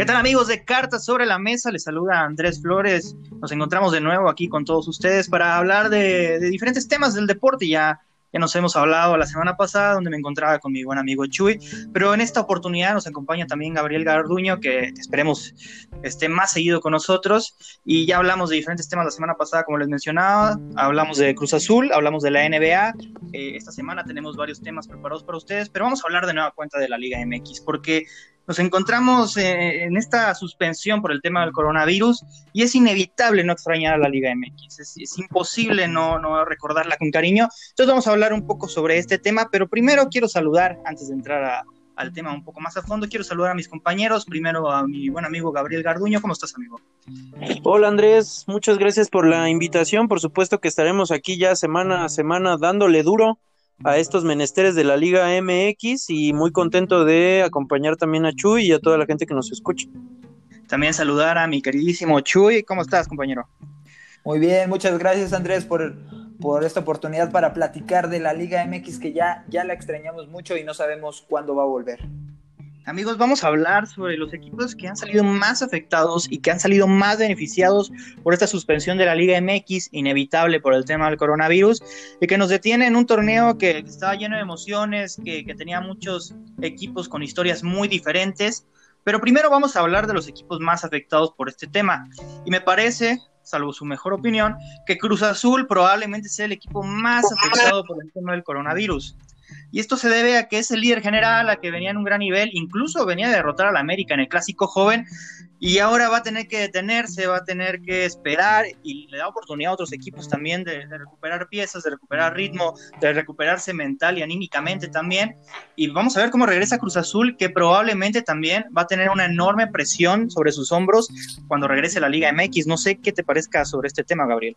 ¿Qué tal amigos de Cartas sobre la Mesa? Les saluda Andrés Flores. Nos encontramos de nuevo aquí con todos ustedes para hablar de, de diferentes temas del deporte. Ya ya nos hemos hablado la semana pasada, donde me encontraba con mi buen amigo Chuy, pero en esta oportunidad nos acompaña también Gabriel Garduño, que esperemos esté más seguido con nosotros. Y ya hablamos de diferentes temas la semana pasada, como les mencionaba. Hablamos de Cruz Azul, hablamos de la NBA. Eh, esta semana tenemos varios temas preparados para ustedes, pero vamos a hablar de nueva cuenta de la Liga MX, porque nos encontramos eh, en esta suspensión por el tema del coronavirus y es inevitable no extrañar a la Liga MX, es, imposible no, no, recordarla con cariño. Entonces vamos a hablar un poco sobre este tema, pero primero quiero saludar, antes de entrar al tema un poco más a fondo, quiero saludar a mis compañeros, primero a mi buen amigo Gabriel Garduño, ¿cómo estás amigo? Hola Andrés, muchas gracias por la invitación, por supuesto que estaremos aquí ya semana a semana dándole duro a estos menesteres de la Liga MX y muy contento de acompañar también a Chuy y a toda la gente que nos escucha. También saludar a mi queridísimo Chuy. ¿Cómo estás, compañero? Muy bien, muchas gracias Andrés por, por esta oportunidad para platicar de la Liga MX que ya, ya la extrañamos mucho y no sabemos cuándo va a volver. Amigos, vamos a hablar sobre los equipos que han salido más afectados y que han salido más beneficiados por esta suspensión de la Liga MX, inevitable por el tema del coronavirus, y que nos detiene en un torneo que estaba lleno de emociones, que, que tenía muchos equipos con historias muy diferentes. Pero primero vamos a hablar de los equipos más afectados por este tema. Y me parece, salvo su mejor opinión, que Cruz Azul probablemente sea el equipo más afectado por el tema del coronavirus. Y esto se debe a que es el líder general, a que venía en un gran nivel, incluso venía a derrotar a la América en el clásico joven, y ahora va a tener que detenerse, va a tener que esperar y le da oportunidad a otros equipos también de, recuperar piezas, de recuperar ritmo, de recuperarse mental y anímicamente también. Y vamos a ver cómo regresa Cruz Azul, que probablemente también va a tener una enorme presión sobre sus hombros cuando regrese a la Liga MX. No sé qué te parezca sobre este tema, Gabriel.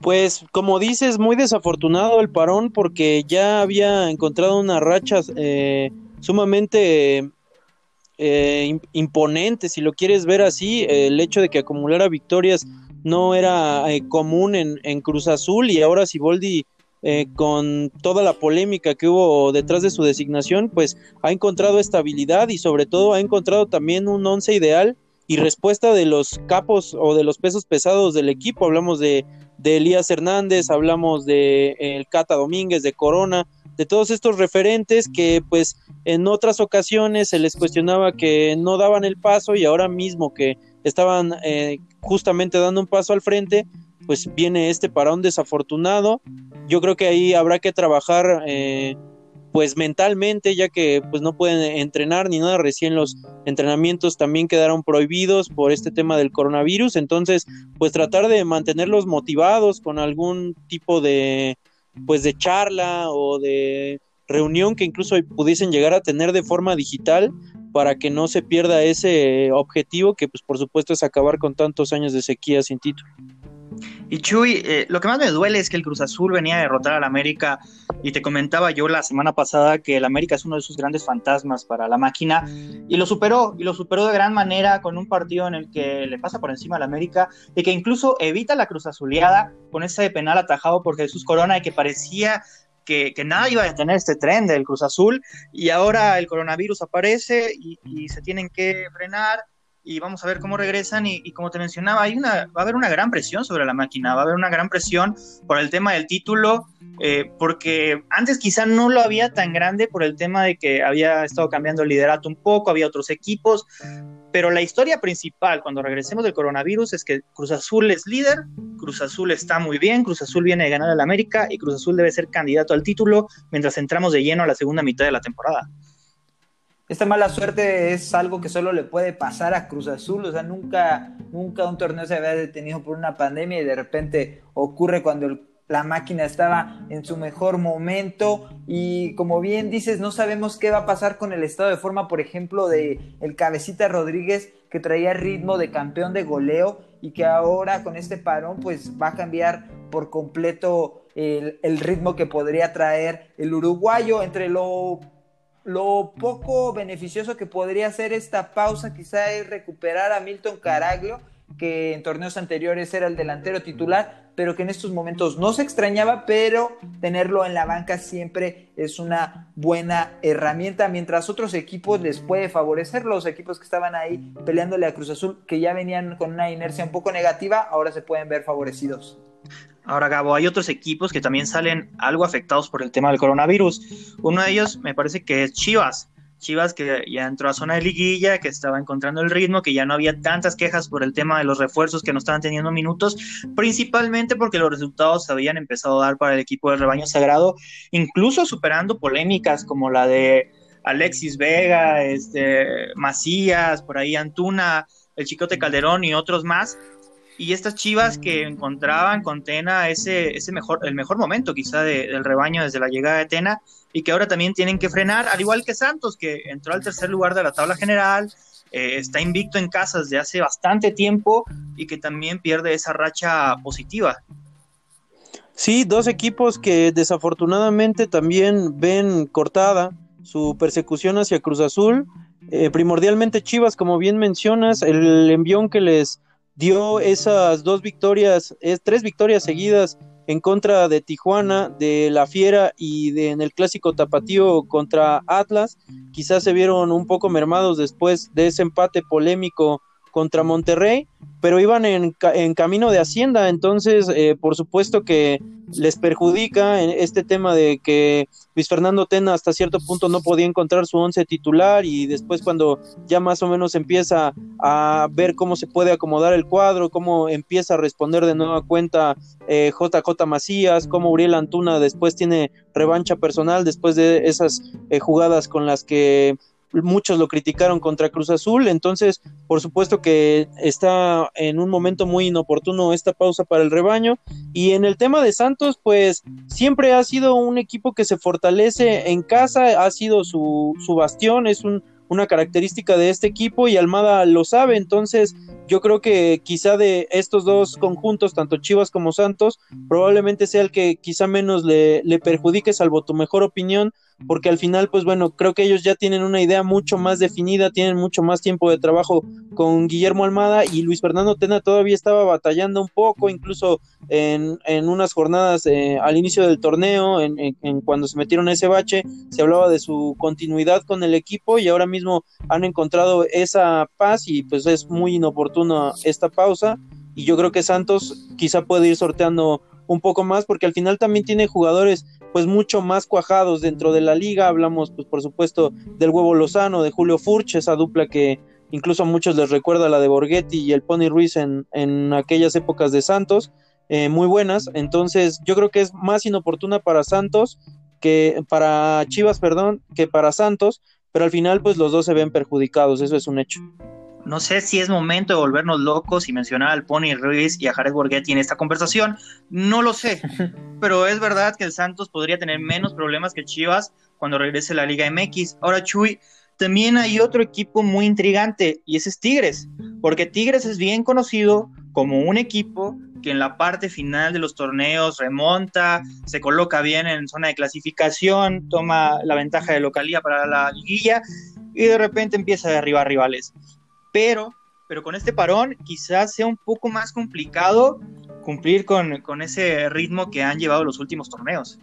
Pues como dices, muy desafortunado el parón porque ya había encontrado una racha eh, sumamente eh, imponente, si lo quieres ver así, el hecho de que acumulara victorias no era eh, común en, en, Cruz Azul y ahora Siboldi con toda la polémica que hubo detrás de su designación, pues ha encontrado estabilidad y sobre todo ha encontrado también un once ideal y respuesta de los capos o de los pesos pesados del equipo. Hablamos de de Elías Hernández, hablamos de el Cata Domínguez, de Corona, de todos estos referentes que pues en otras ocasiones se les cuestionaba que no daban el paso y ahora mismo que estaban eh, justamente dando un paso al frente, pues viene este parón desafortunado. Yo creo que ahí habrá que trabajar eh, pues mentalmente, ya que pues no pueden entrenar ni nada, recién los entrenamientos también quedaron prohibidos por este tema del coronavirus, entonces pues tratar de mantenerlos motivados con algún tipo de pues de charla o de reunión que incluso pudiesen llegar a tener de forma digital para que no se pierda ese objetivo que pues por supuesto es acabar con tantos años de sequía sin título. Y Chuy, eh, lo que más me duele es que el Cruz Azul venía a derrotar al América y te comentaba yo la semana pasada que el América es uno de sus grandes fantasmas para la máquina y lo superó, y lo superó de gran manera con un partido en el que le pasa por encima al América y que incluso evita la Cruz Azuleada con ese penal atajado por Jesús Corona y que parecía que, nada iba a detener este tren del Cruz Azul y ahora el coronavirus aparece y se tienen que frenar y vamos a ver cómo regresan y, como te mencionaba, hay una, va a haber una gran presión sobre la máquina, va a haber una gran presión por el tema del título, eh, porque antes quizá no lo había tan grande por el tema de que había estado cambiando el liderato un poco, había otros equipos, pero la historia principal cuando regresemos del coronavirus es que Cruz Azul es líder, Cruz Azul está muy bien, Cruz Azul viene de ganar al América y Cruz Azul debe ser candidato al título mientras entramos de lleno a la segunda mitad de la temporada esta mala suerte es algo que solo le puede pasar a Cruz Azul, o sea, nunca, nunca un torneo se había detenido por una pandemia y de repente ocurre cuando la máquina estaba en su mejor momento. Y como bien dices, no sabemos qué va a pasar con el estado de forma, por ejemplo, de el cabecita Rodríguez que traía ritmo de campeón de goleo y que ahora con este parón pues va a cambiar por completo el, el ritmo que podría traer el uruguayo. Entre lo lo poco beneficioso que podría ser esta pausa quizá es recuperar a Milton Caraglio, que en torneos anteriores era el delantero titular, pero que en estos momentos no se extrañaba, pero tenerlo en la banca siempre es una buena herramienta, mientras otros equipos les puede favorecer, los equipos que estaban ahí peleándole a Cruz Azul, que ya venían con una inercia un poco negativa, ahora se pueden ver favorecidos. Ahora, Gabo, hay otros equipos que también salen algo afectados por el tema del coronavirus. Uno de ellos me parece que es Chivas. Chivas que ya entró a zona de liguilla, que estaba encontrando el ritmo, que ya no había tantas quejas por el tema de los refuerzos que no estaban teniendo minutos, principalmente porque los resultados se habían empezado a dar para el equipo del rebaño sagrado, incluso superando polémicas como la de Alexis Vega, este, Macías, por ahí Antuna, el Chicote Calderón y otros más, y estas chivas que encontraban con Tena ese, ese mejor, el mejor momento quizá del rebaño desde la llegada de Tena y que ahora también tienen que frenar, al igual que Santos, que entró al tercer lugar de la tabla general, eh, está invicto en casa desde hace bastante tiempo y que también pierde esa racha positiva. Sí, dos equipos que desafortunadamente también ven cortada su persecución hacia Cruz Azul. Eh, primordialmente Chivas, como bien mencionas, el envión que les dio esas dos victorias, es, tres victorias seguidas en contra de Tijuana, de La Fiera y de, en el clásico tapatío contra Atlas. Quizás se vieron un poco mermados después de ese empate polémico contra Monterrey, pero iban en, en camino de Hacienda, entonces eh, por supuesto que les perjudica en este tema de que Luis Fernando Tena hasta cierto punto no podía encontrar su once titular y después cuando ya más o menos empieza a ver cómo se puede acomodar el cuadro, cómo empieza a responder de nueva cuenta eh, JJ Macías, cómo Uriel Antuna después tiene revancha personal después de esas eh, jugadas con las que muchos lo criticaron contra Cruz Azul, entonces por supuesto que está en un momento muy inoportuno esta pausa para el rebaño. Y en el tema de Santos pues siempre ha sido un equipo que se fortalece en casa, ha sido su, su bastión, es un, una característica de este equipo y Almada lo sabe, entonces yo creo que quizá de estos dos conjuntos, tanto Chivas como Santos, probablemente sea el que quizá menos le, le perjudique, salvo tu mejor opinión, porque al final, pues bueno, creo que ellos ya tienen una idea mucho más definida, tienen mucho más tiempo de trabajo con Guillermo Almada y Luis Fernando Tena todavía estaba batallando un poco, incluso en, en unas jornadas eh, al inicio del torneo, en, cuando se metieron ese bache, se hablaba de su continuidad con el equipo y ahora mismo han encontrado esa paz y pues es muy inoportuna esta pausa. Y yo creo que Santos quizá puede ir sorteando un poco más porque al final también tiene jugadores pues mucho más cuajados dentro de la liga. Hablamos, pues por supuesto, del huevo Lozano, de Julio Furch, esa dupla que incluso a muchos les recuerda la de Borghetti y el Pony Ruiz en, en aquellas épocas de Santos, eh, muy buenas. Entonces, yo creo que es más inoportuna para Santos que para Chivas, perdón, que para Santos, pero al final, pues los dos se ven perjudicados, eso es un hecho. No sé si es momento de volvernos locos y mencionar al Pony Ruiz y a Jared Borghetti en esta conversación. No lo sé, pero es verdad que el Santos podría tener menos problemas que Chivas cuando regrese a la Liga MX. Ahora, Chuy, también hay otro equipo muy intrigante y ese es Tigres, porque Tigres es bien conocido como un equipo que en la parte final de los torneos remonta, se coloca bien en zona de clasificación, toma la ventaja de localía para la liguilla y de repente empieza a derribar rivales pero, pero con este parón quizás sea un poco más complicado cumplir con, con ese ritmo que han llevado los últimos torneos.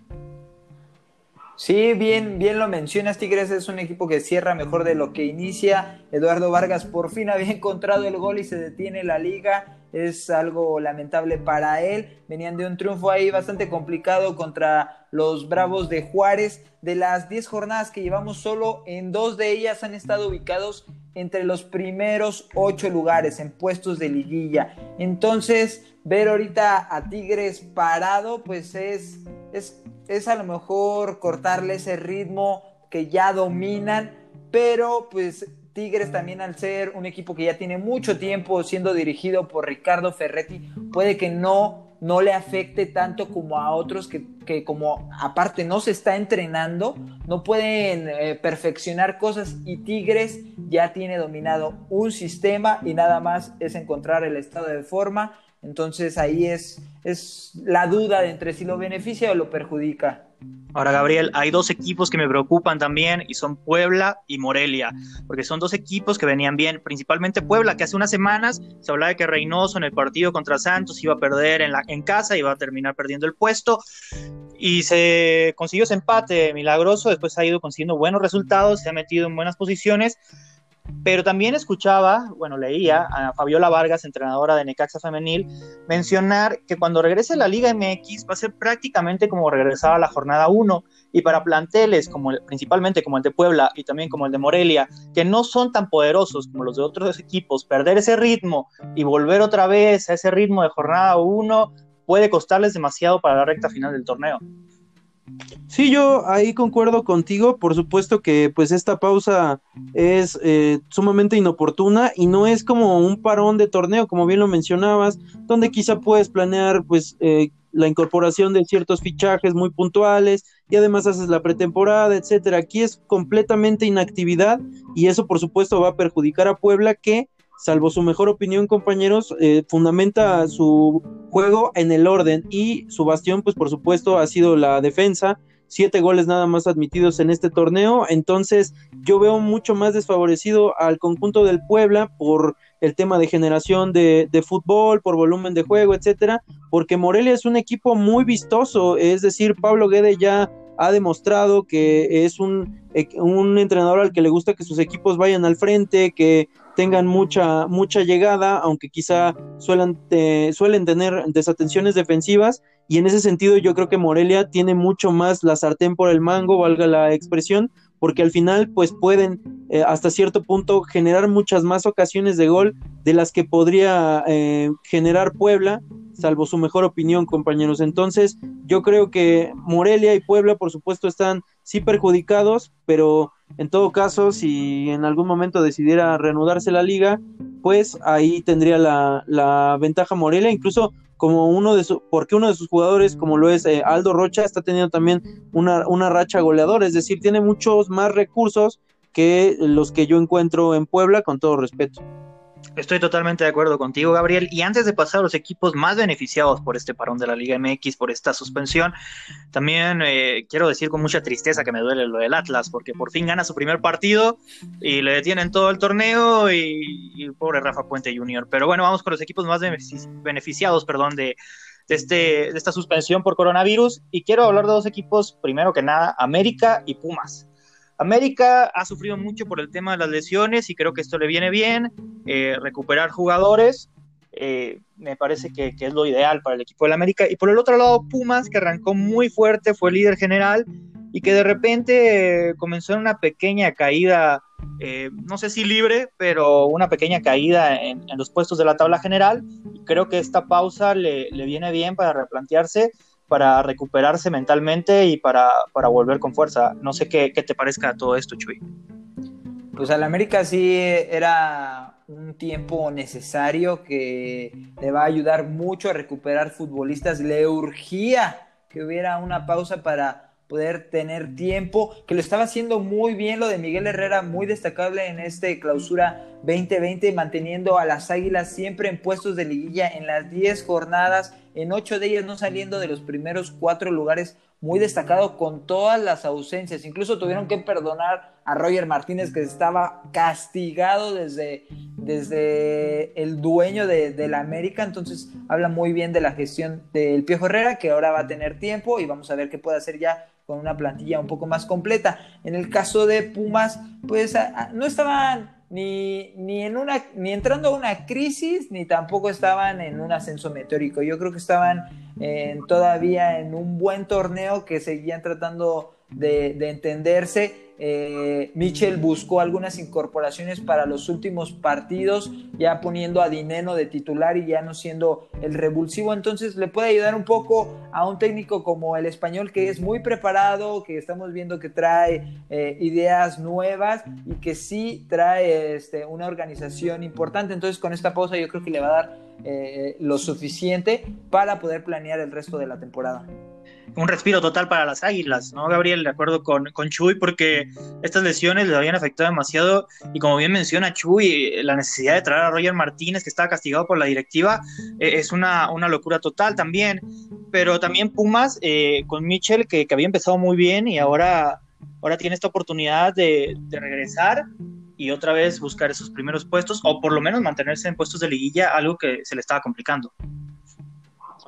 Sí, bien, bien lo mencionas, Tigres es un equipo que cierra mejor de lo que inicia. Eduardo Vargas por fin había encontrado el gol y se detiene la liga. Es algo lamentable para él. Venían de un triunfo ahí bastante complicado contra los Bravos de Juárez. De las 10 jornadas que llevamos, solo en dos de ellas han estado ubicados entre los primeros ocho lugares en puestos de liguilla. Entonces, ver ahorita a Tigres parado, pues es, es, es a lo mejor cortarle ese ritmo que ya dominan, pero pues Tigres también al ser un equipo que ya tiene mucho tiempo siendo dirigido por Ricardo Ferretti, puede que no no le afecte tanto como a otros que, como aparte no se está entrenando, no pueden eh, perfeccionar cosas y Tigres ya tiene dominado un sistema y nada más es encontrar el estado de forma. Entonces ahí es, es la duda de entre si lo beneficia o lo perjudica. Ahora, Gabriel, hay dos equipos que me preocupan también y son Puebla y Morelia, porque son dos equipos que venían bien, principalmente Puebla, que hace unas semanas se hablaba de que Reynoso en el partido contra Santos iba a perder en, la, en casa, iba a terminar perdiendo el puesto y se consiguió ese empate milagroso, después ha ido consiguiendo buenos resultados, se ha metido en buenas posiciones pero también escuchaba, bueno, leía a Fabiola Vargas, entrenadora de Necaxa Femenil, mencionar que cuando regrese la Liga MX va a ser prácticamente como regresar a la jornada 1 y para planteles como principalmente como el de Puebla y también como el de Morelia, que no son tan poderosos como los de otros equipos, perder ese ritmo y volver otra vez a ese ritmo de jornada 1 puede costarles demasiado para la recta final del torneo. Sí, yo ahí concuerdo contigo. Por supuesto que pues esta pausa es eh, sumamente inoportuna y no es como un parón de torneo, como bien lo mencionabas, donde quizá puedes planear pues eh, la incorporación de ciertos fichajes muy puntuales y además haces la pretemporada, etcétera. Aquí es completamente inactividad y eso por supuesto va a perjudicar a Puebla que salvo su mejor opinión, compañeros, eh, fundamenta su juego en el orden y su bastión, pues por supuesto, ha sido la defensa. Siete goles nada más admitidos en este torneo. Entonces, yo veo mucho más desfavorecido al conjunto del Puebla por el tema de generación de, de fútbol, por volumen de juego, etcétera, porque Morelia es un equipo muy vistoso. Es decir, Pablo Guede ya ha demostrado que es un, un entrenador al que le gusta que sus equipos vayan al frente, que tengan mucha, mucha llegada, aunque quizá suelen, suelen tener desatenciones defensivas. Y en ese sentido yo creo que Morelia tiene mucho más la sartén por el mango, valga la expresión, porque al final pues pueden eh, hasta cierto punto generar muchas más ocasiones de gol de las que podría eh, generar Puebla, salvo su mejor opinión compañeros. Entonces yo creo que Morelia y Puebla por supuesto están sí perjudicados, pero en todo caso, si en algún momento decidiera reanudarse la liga, pues ahí tendría la, ventaja Morelia, incluso como uno de su, porque uno de sus jugadores, como lo es eh, Aldo Rocha, está teniendo también una, una racha goleadora, es decir, tiene muchos más recursos que los que yo encuentro en Puebla, con todo respeto. Estoy totalmente de acuerdo contigo, Gabriel. Y antes de pasar a los equipos más beneficiados por este parón de la Liga MX, por esta suspensión, también eh, quiero decir con mucha tristeza que me duele lo del Atlas, porque por fin gana su primer partido y le detienen todo el torneo y, pobre Rafa Puente Jr. Pero bueno, vamos con los equipos más beneficiados, perdón, de, este, de esta suspensión por coronavirus. Y quiero hablar de dos equipos, primero que nada, América y Pumas. América ha sufrido mucho por el tema de las lesiones y creo que esto le viene bien, eh, recuperar jugadores, eh, me parece que, es lo ideal para el equipo del América. Y por el otro lado, Pumas, que arrancó muy fuerte, fue líder general y que de repente comenzó en una pequeña caída, eh, no sé si libre, pero una pequeña caída en, los puestos de la tabla general. Y creo que esta pausa le, le viene bien para replantearse para recuperarse mentalmente y para, volver con fuerza. No sé qué, te parezca todo esto, Chuy. Pues al América sí era un tiempo necesario que le va a ayudar mucho a recuperar futbolistas. Le urgía que hubiera una pausa para poder tener tiempo, que lo estaba haciendo muy bien lo de Miguel Herrera, muy destacable en este clausura 2020, manteniendo a las Águilas siempre en puestos de liguilla en las 10 jornadas, en 8 de ellas no saliendo de los primeros 4 lugares, muy destacado con todas las ausencias, incluso tuvieron que perdonar a Roger Martínez que estaba castigado desde, desde el dueño de, la América, entonces habla muy bien de la gestión del Piojo Herrera, que ahora va a tener tiempo y vamos a ver qué puede hacer ya con una plantilla un poco más completa. En el caso de Pumas, pues no estaban ni, ni, en una, ni entrando a una crisis, ni tampoco estaban en un ascenso meteórico. Yo creo que estaban todavía en un buen torneo que seguían tratando de entenderse eh, Michel buscó algunas incorporaciones para los últimos partidos, ya poniendo a Dineno de titular y ya no siendo el revulsivo. Entonces le puede ayudar un poco a un técnico como el español que es muy preparado, que estamos viendo que trae eh, ideas nuevas y que sí trae este, una organización importante. Entonces con esta pausa yo creo que le va a dar eh, lo suficiente para poder planear el resto de la temporada. Un respiro total para las Águilas, ¿no, Gabriel? De acuerdo con, con Chuy, porque estas lesiones le habían afectado demasiado y como bien menciona Chuy, la necesidad de traer a Roger Martínez, que estaba castigado por la directiva, eh, es una, una, locura total también, pero también Pumas eh, con Mitchell, que, que, había empezado muy bien y ahora, ahora tiene esta oportunidad de, de regresar y otra vez buscar esos primeros puestos o por lo menos mantenerse en puestos de liguilla, algo que se le estaba complicando.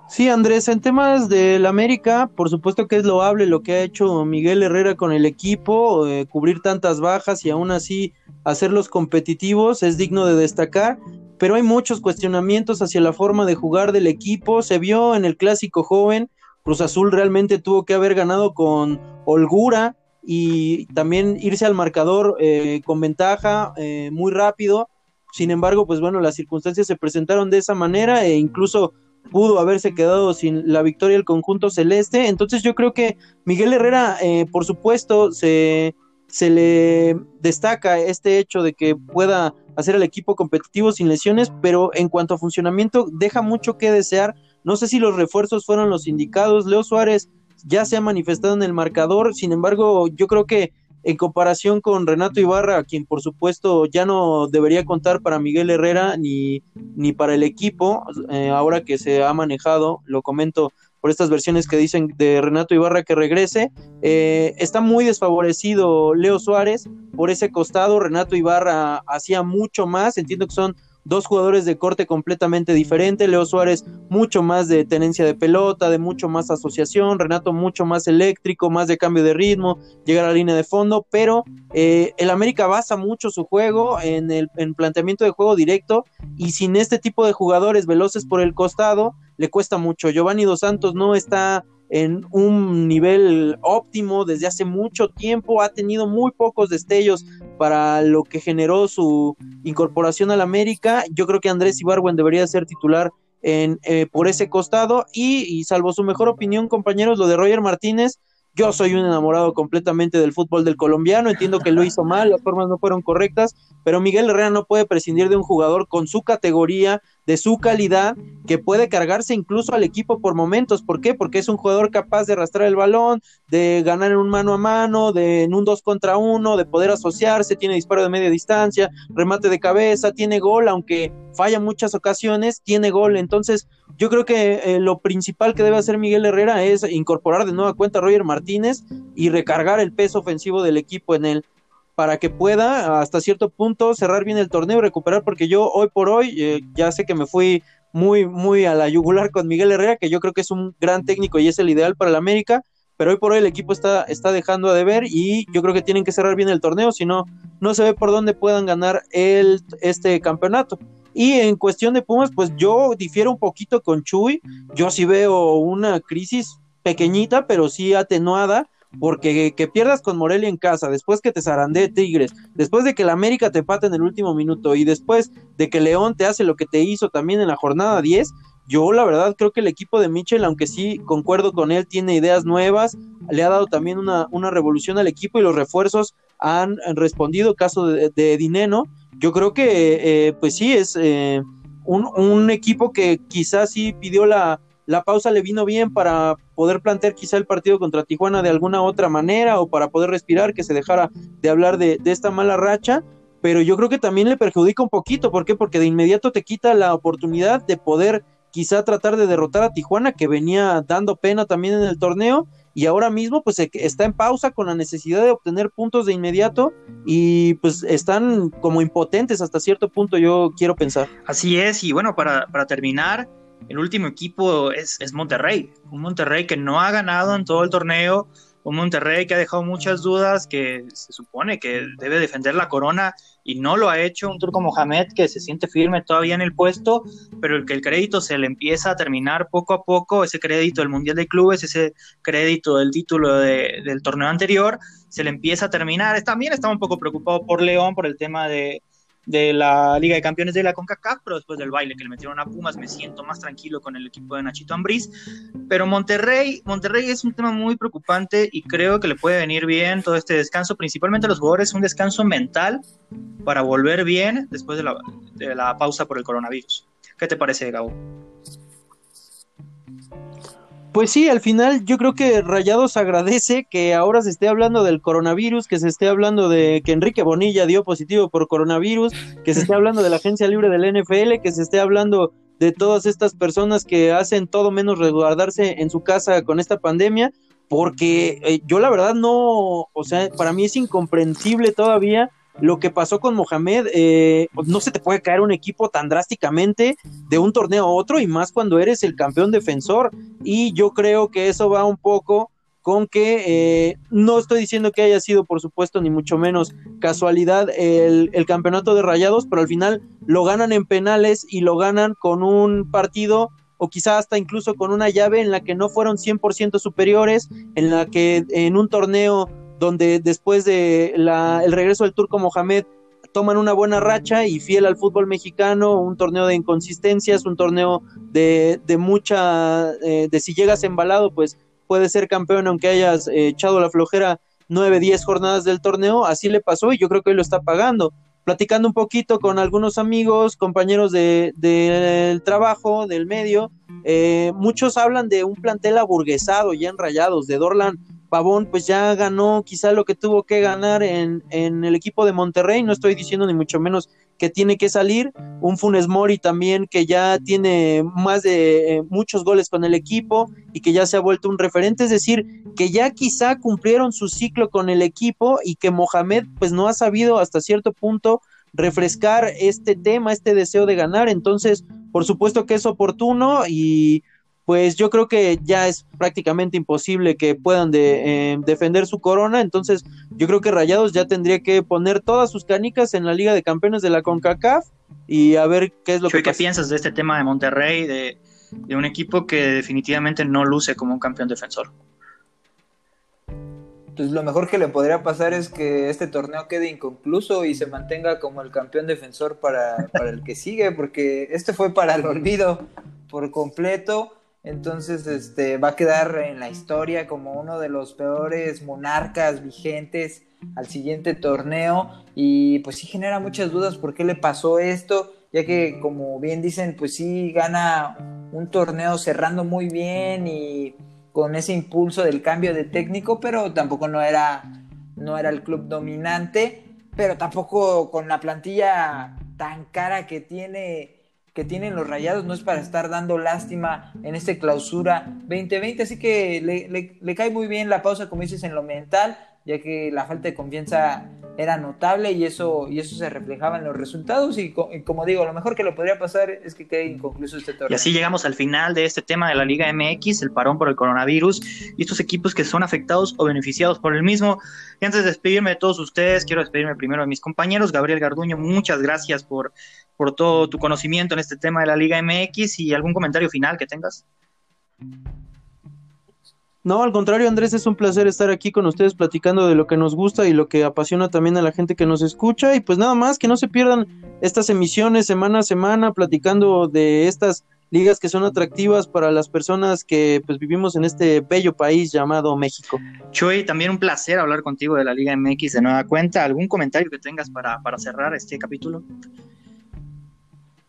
Sí, Andrés, en temas del América, por supuesto que es loable lo que ha hecho Miguel Herrera con el equipo, eh, cubrir tantas bajas y aún así hacerlos competitivos es digno de destacar, pero hay muchos cuestionamientos hacia la forma de jugar del equipo. Se vio en el clásico joven, Cruz Azul realmente tuvo que haber ganado con holgura y también irse al marcador eh, con ventaja eh, muy rápido. Sin embargo, pues bueno, las circunstancias se presentaron de esa manera e incluso pudo haberse quedado sin la victoria del conjunto celeste. Entonces yo creo que Miguel Herrera, eh, por supuesto, se, se le destaca este hecho de que pueda hacer al equipo competitivo sin lesiones, pero en cuanto a funcionamiento deja mucho que desear. No sé si los refuerzos fueron los indicados. Leo Suárez ya se ha manifestado en el marcador, sin embargo, yo creo que en comparación con Renato Ibarra, quien por supuesto ya no debería contar para Miguel Herrera ni, ni para el equipo, eh, ahora que se ha manejado, lo comento por estas versiones que dicen de Renato Ibarra que regrese, eh, está muy desfavorecido Leo Suárez por ese costado, Renato Ibarra hacía mucho más, entiendo que son dos jugadores de corte completamente diferente, Leo Suárez mucho más de tenencia de pelota, de mucho más asociación, Renato mucho más eléctrico, más de cambio de ritmo, llegar a la línea de fondo, pero eh, el América basa mucho su juego en el en planteamiento de juego directo y sin este tipo de jugadores veloces por el costado le cuesta mucho. Giovanni Dos Santos no está en un nivel óptimo desde hace mucho tiempo, ha tenido muy pocos destellos para lo que generó su incorporación al América. Yo creo que Andrés Ibarwen debería ser titular en, eh, por ese costado y, y, salvo su mejor opinión, compañeros, lo de Roger Martínez. Yo soy un enamorado completamente del fútbol del colombiano, entiendo que lo hizo mal, las formas no fueron correctas, pero Miguel Herrera no puede prescindir de un jugador con su categoría, de su calidad, que puede cargarse incluso al equipo por momentos. ¿Por qué? Porque es un jugador capaz de arrastrar el balón, de ganar en un mano a mano, de en un dos contra uno, de poder asociarse, tiene disparo de media distancia, remate de cabeza, tiene gol, aunque falla muchas ocasiones, tiene gol. Entonces, yo creo que eh, lo principal que debe hacer Miguel Herrera es incorporar de nueva cuenta a Roger Martínez y recargar el peso ofensivo del equipo en él para que pueda hasta cierto punto cerrar bien el torneo recuperar, porque yo hoy por hoy eh, ya sé que me fui muy, muy a la yugular con Miguel Herrera, que yo creo que es un gran técnico y es el ideal para el América, pero hoy por hoy el equipo está, está dejando de ver y yo creo que tienen que cerrar bien el torneo, si no, no se ve por dónde puedan ganar el, este campeonato. Y en cuestión de Pumas, pues yo difiero un poquito con Chuy, yo sí veo una crisis pequeñita, pero sí atenuada, porque que pierdas con Morelia en casa, después que te zarandee Tigres, después de que la América te empate en el último minuto y después de que León te hace lo que te hizo también en la jornada 10, yo la verdad creo que el equipo de Mitchell, aunque sí concuerdo con él, tiene ideas nuevas, le ha dado también una, una revolución al equipo y los refuerzos han respondido, caso de, de Dineno, yo creo que eh, pues sí es eh, un, un equipo que quizás sí pidió la, la pausa le vino bien para poder plantear quizá el partido contra Tijuana de alguna otra manera o para poder respirar, que se dejara de hablar de, esta mala racha, pero yo creo que también le perjudica un poquito, ¿por qué? Porque de inmediato te quita la oportunidad de poder quizá tratar de derrotar a Tijuana, que venía dando pena también en el torneo, y ahora mismo pues está en pausa con la necesidad de obtener puntos de inmediato. Y pues están como impotentes hasta cierto punto yo quiero pensar. Así es, y bueno, para, para terminar, el último equipo es, Monterrey, un Monterrey que no ha ganado en todo el torneo, un Monterrey que ha dejado muchas dudas, que se supone que debe defender la corona y no lo ha hecho, un turco Mohamed que se siente firme todavía en el puesto, pero el que el crédito se le empieza a terminar poco a poco, ese crédito del Mundial de Clubes, ese crédito del título del torneo anterior, se le empieza a terminar. También estaba un poco preocupado por León, por el tema de, de la Liga de Campeones de la CONCACAF, pero después del baile que le metieron a Pumas me siento más tranquilo con el equipo de Nachito Ambriz. Pero Monterrey, Monterrey es un tema muy preocupante y creo que le puede venir bien todo este descanso, principalmente a los jugadores, un descanso mental para volver bien después de la, de la pausa por el coronavirus. ¿Qué te parece, Gabo? Pues sí, al final yo creo que Rayados agradece que ahora se esté hablando del coronavirus, que se esté hablando de que Enrique Bonilla dio positivo por coronavirus, que se esté hablando de la agencia libre del NFL, que se esté hablando de todas estas personas que hacen todo menos resguardarse en su casa con esta pandemia, porque eh, yo la verdad no, o sea, para mí es incomprensible todavía lo que pasó con Mohamed, eh, no se te puede caer un equipo tan drásticamente de un torneo a otro y más cuando eres el campeón defensor. Y yo creo que eso va un poco con que eh, no estoy diciendo que haya sido, por supuesto, ni mucho menos casualidad el, el, campeonato de Rayados, pero al final lo ganan en penales y lo ganan con un partido o quizá hasta incluso con una llave en la que no fueron 100% superiores, en la que en un torneo donde después de el regreso del turco Mohamed toman una buena racha y fiel al fútbol mexicano, un torneo de inconsistencias, un torneo de, mucha, eh, de si llegas embalado, pues puedes ser campeón aunque hayas eh, echado la flojera nueve, diez jornadas del torneo, así le pasó y yo creo que hoy lo está pagando. Platicando un poquito con algunos amigos, compañeros del de, trabajo, del medio, eh, muchos hablan de un plantel aburguesado ya en rayados, de Dorlan Pavón pues ya ganó quizá lo que tuvo que ganar en, en, el equipo de Monterrey, no estoy diciendo ni mucho menos que tiene que salir, un Funes Mori también que ya tiene más de eh, muchos goles con el equipo y que ya se ha vuelto un referente, es decir, que ya quizá cumplieron su ciclo con el equipo y que Mohamed pues no ha sabido hasta cierto punto refrescar este tema, este deseo de ganar, entonces por supuesto que es oportuno y pues yo creo que ya es prácticamente imposible que puedan de, eh, defender su corona, entonces yo creo que Rayados ya tendría que poner todas sus canicas en la Liga de Campeones de la CONCACAF y a ver qué es lo que ¿Qué piensas de este tema de Monterrey, de, de un equipo que definitivamente no luce como un campeón defensor? pues lo mejor que le podría pasar es que este torneo quede inconcluso y se mantenga como el campeón defensor para, para el que sigue, porque este fue para el olvido por completo. Entonces, este, va a quedar en la historia como uno de los peores monarcas vigentes al siguiente torneo. Y pues sí genera muchas dudas por qué le pasó esto, ya que como bien dicen, pues sí gana un torneo cerrando muy bien y con ese impulso del cambio de técnico, pero tampoco no era, no era el club dominante, pero tampoco con la plantilla tan cara que tiene que tienen los rayados no es para estar dando lástima en este clausura 2020, así que le, le, cae muy bien la pausa, como dices, en lo mental, ya que la falta de confianza era notable y eso, y eso se reflejaba en los resultados y, como digo, lo mejor que le podría pasar es que quede inconcluso este torneo. Y así llegamos al final de este tema de la Liga MX, el parón por el coronavirus y estos equipos que son afectados o beneficiados por el mismo. Y antes de despedirme de todos ustedes, quiero despedirme primero de mis compañeros. Gabriel Garduño, muchas gracias por, por todo tu conocimiento en este tema de la Liga MX y algún comentario final que tengas. No, al contrario, Andrés, es un placer estar aquí con ustedes platicando de lo que nos gusta y lo que apasiona también a la gente que nos escucha. Y pues nada más, que no se pierdan estas emisiones semana a semana, platicando de estas ligas que son atractivas para las personas que pues vivimos en este bello país llamado México. Chuy, también un placer hablar contigo de la Liga MX de nueva cuenta. ¿Algún comentario que tengas para, para cerrar este capítulo?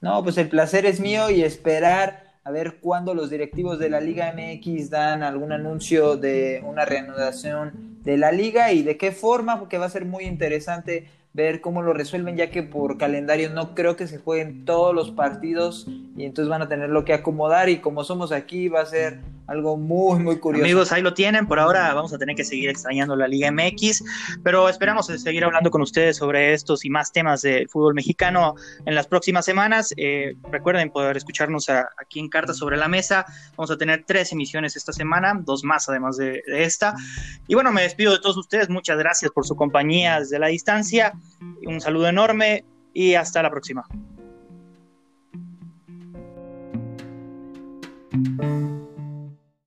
No, pues el placer es mío y esperar a ver cuándo los directivos de la Liga MX dan algún anuncio de una reanudación de la liga y de qué forma, porque va a ser muy interesante ver cómo lo resuelven, ya que por calendario no creo que se jueguen todos los partidos y entonces van a tenerlo que acomodar y como somos aquí va a ser algo muy, muy curioso. Amigos, ahí lo tienen, por ahora vamos a tener que seguir extrañando la Liga MX, pero esperamos seguir hablando con ustedes sobre estos y más temas del fútbol mexicano en las próximas semanas. Eh, recuerden poder escucharnos aquí en Cartas sobre la Mesa, vamos a tener tres emisiones esta semana, dos más además de, de esta. Y bueno, me despido de todos ustedes, muchas gracias por su compañía desde la distancia. Un saludo enorme y hasta la próxima.